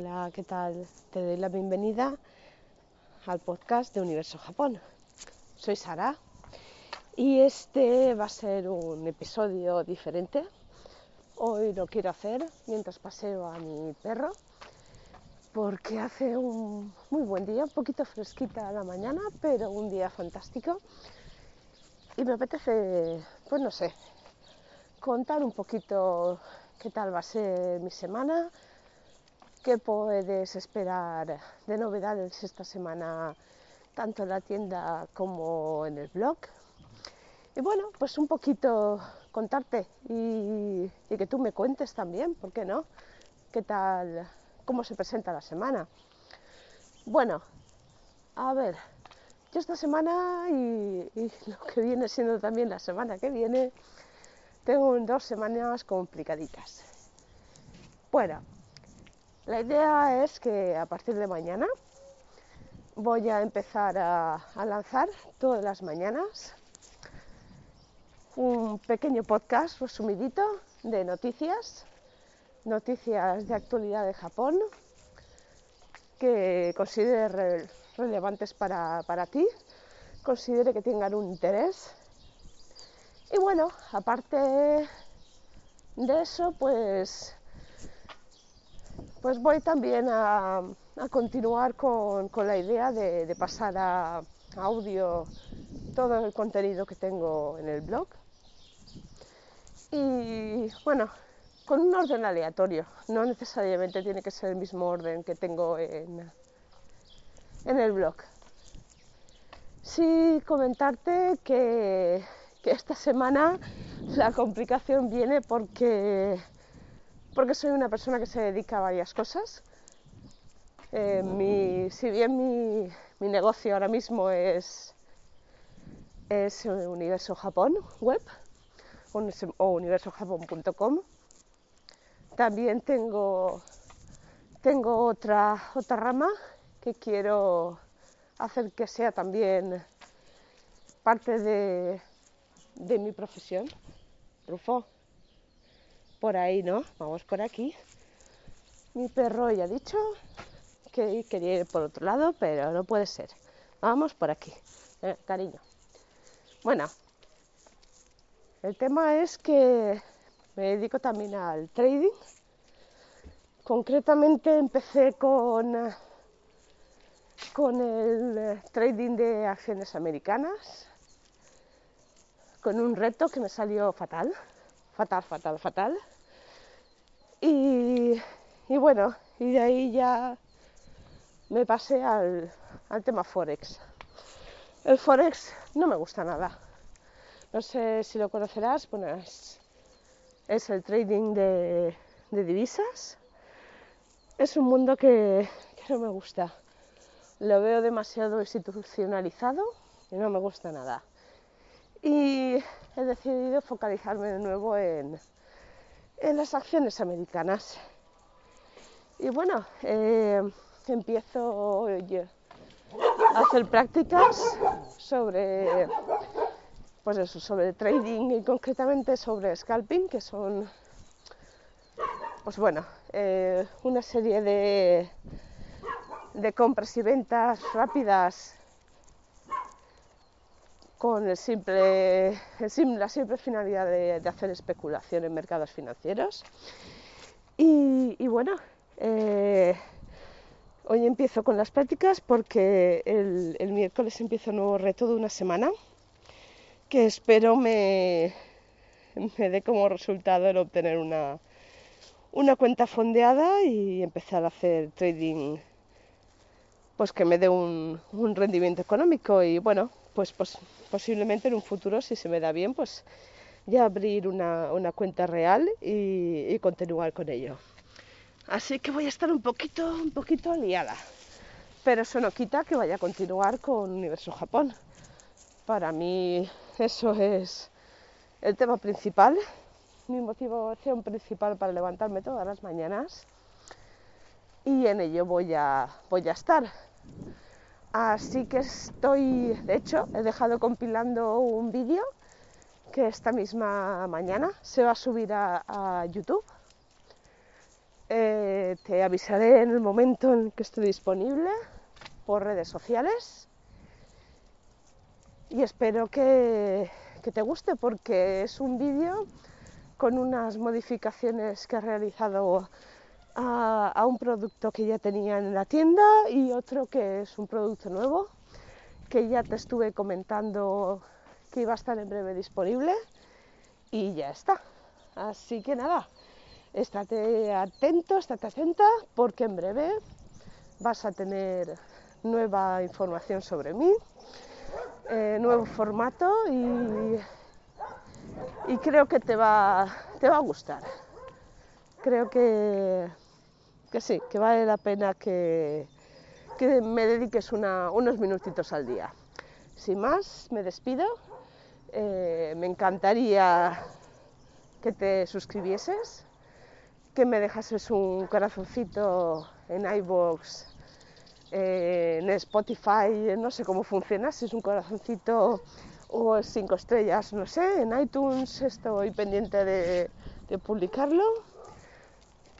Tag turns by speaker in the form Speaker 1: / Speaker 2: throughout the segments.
Speaker 1: Hola, ¿qué tal? Te doy la bienvenida al podcast de Universo Japón. Soy Sara y este va a ser un episodio diferente. Hoy lo quiero hacer mientras paseo a mi perro porque hace un muy buen día, un poquito fresquita la mañana, pero un día fantástico. Y me apetece, pues no sé, contar un poquito qué tal va a ser mi semana, qué puedes esperar de novedades esta semana, tanto en la tienda como en el blog. Y bueno, pues un poquito contarte y, y que tú me cuentes también, ¿por qué no? ¿Qué tal cómo se presenta la semana. Bueno, a ver, yo esta semana y, lo que viene siendo también la semana que viene, tengo dos semanas complicaditas. Bueno, la idea es que a partir de mañana voy a empezar a, lanzar todas las mañanas un pequeño podcast resumidito de noticias noticias de actualidad de Japón que considere relevantes para, para ti, considere que tengan un interés. Y bueno, aparte de eso, pues, pues voy también a, continuar con, la idea de, pasar a audio todo el contenido que tengo en el blog. Y bueno, con un orden aleatorio, no necesariamente tiene que ser el mismo orden que tengo en, el blog. Sí comentarte que, esta semana la complicación viene porque, porque soy una persona que se dedica a varias cosas. Eh, si bien mi, mi, negocio ahora mismo es, es Universo Japón web o universojapón.com, también tengo, tengo otra, otra rama que quiero hacer que sea también parte de, de mi profesión. Rufo, por ahí, ¿no? Vamos por aquí. Mi perro ya ha dicho que quería ir por otro lado, pero no puede ser. Vamos por aquí, eh, cariño. Bueno, el tema es que me dedico también al trading. Concretamente empecé con, con el trading de acciones americanas, con un reto que me salió fatal, fatal, fatal, fatal. Y, bueno, y de ahí ya me pasé al, tema Forex. El Forex no me gusta nada. No sé si lo conocerás, bueno, es el trading de, de divisas. Es un mundo que, que, no me gusta. Lo veo demasiado institucionalizado y no me gusta nada. Y he decidido focalizarme de nuevo en, en las acciones americanas. Y bueno, eh, empiezo a hacer prácticas sobre pues eso, sobre trading y concretamente sobre scalping, que son, pues bueno, eh, una serie de, de compras y ventas rápidas con la simple finalidad de, hacer especulación en mercados financieros. Y, bueno, eh, hoy empiezo con las prácticas porque el, el miércoles empiezo un nuevo reto de una semana que espero me, me dé como resultado el obtener una, una cuenta fondeada y empezar a hacer trading pues que me dé un, un rendimiento económico y bueno pues, posiblemente en un futuro si se me da bien pues ya abrir una, una cuenta real y, y, continuar con ello. Así que voy a estar un poquito un poquito liada. Pero eso no quita que vaya a continuar con Universo Japón. Para mí eso es el tema principal, mi motivación principal para levantarme todas las mañanas. Y en ello voy a, voy a estar. Así que estoy, de hecho, he dejado compilando un vídeo que esta misma mañana se va a subir a, YouTube. Eh, te avisaré en el momento en que esté disponible por redes sociales. Y espero que, que te guste porque es un vídeo con unas modificaciones que he realizado a, un producto que ya tenía en la tienda y otro que es un producto nuevo que ya te estuve comentando que iba a estar en breve disponible y ya está. Así que nada, estate atento, estate atenta, porque en breve vas a tener nueva información sobre mí, eh, nuevo formato y, y, creo que te va, te va a gustar. Creo que, que sí, que vale la pena que, que me dediques una, unos minutitos al día. Sin más, me despido. Eh, me encantaría que te suscribieses que me dejases un corazoncito en iVoox, eh, en Spotify, no sé cómo funciona, si es un corazoncito o cinco estrellas, no sé, en iTunes estoy pendiente de, de publicarlo.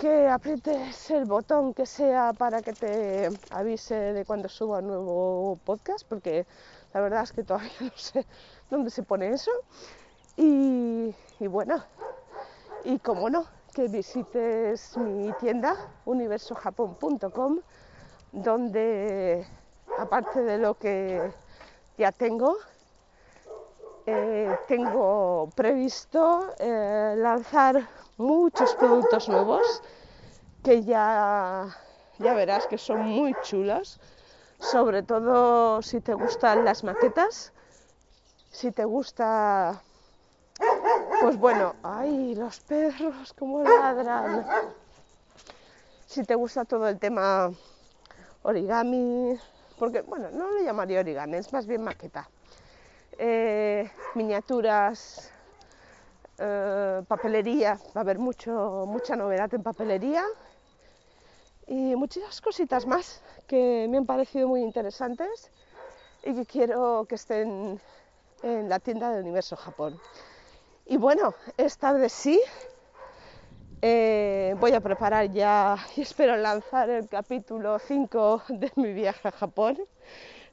Speaker 1: Que aprietes el botón que sea para que te avise de cuando suba un nuevo podcast, porque la verdad es que todavía no sé dónde se pone eso. Y, y bueno, y como no, que visites mi tienda universojapón.com donde aparte de lo que ya tengo eh, tengo previsto eh, lanzar muchos productos nuevos que ya, ya verás que son muy chulos sobre todo si te gustan las maquetas si te gusta pues bueno, ay, los perros, cómo ladran. Si te gusta todo el tema origami, porque bueno, no le llamaría origami, es más bien maqueta. Eh, miniaturas, eh, papelería, va a haber mucho, mucha novedad en papelería y muchas cositas más que me han parecido muy interesantes y que quiero que estén en la tienda de Universo Japón. Y bueno, esta vez sí, eh, voy a preparar ya y espero lanzar el capítulo 5 de mi viaje a Japón,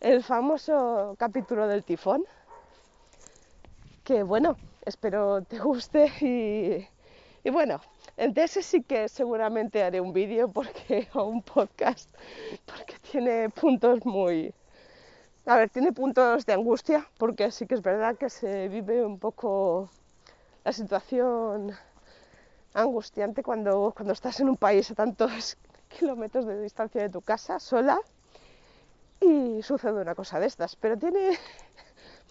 Speaker 1: el famoso capítulo del tifón, que bueno, espero te guste y, y bueno, de ese sí que seguramente haré un vídeo porque o un podcast porque tiene puntos muy a ver, tiene puntos de angustia porque sí que es verdad que se vive un poco la situación angustiante cuando, cuando estás en un país a tantos kilómetros de distancia de tu casa, sola, y sucede una cosa de estas. Pero tiene,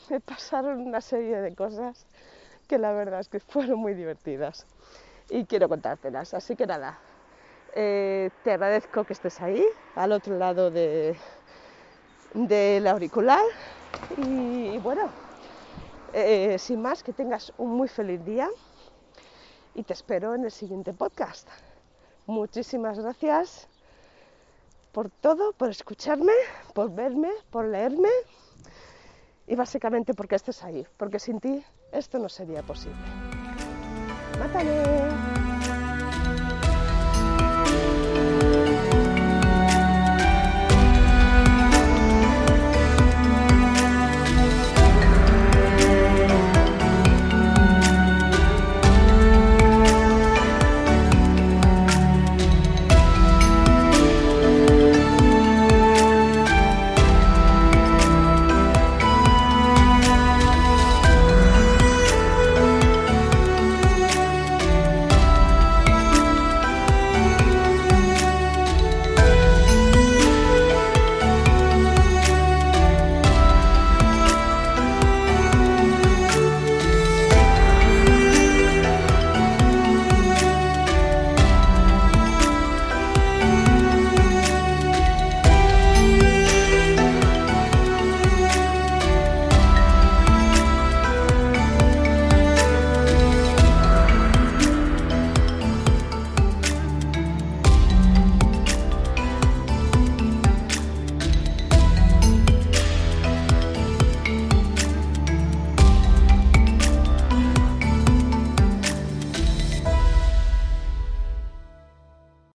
Speaker 1: me pasaron una serie de cosas que la verdad es que fueron muy divertidas y quiero contártelas. Así que nada, eh, te agradezco que estés ahí, al otro lado de, del auricular y bueno, eh, sin más, que tengas un muy feliz día y te espero en el siguiente podcast. Muchísimas gracias por todo, por escucharme, por verme, por leerme y básicamente porque estés ahí, porque sin ti esto no sería posible. ¡Mátale!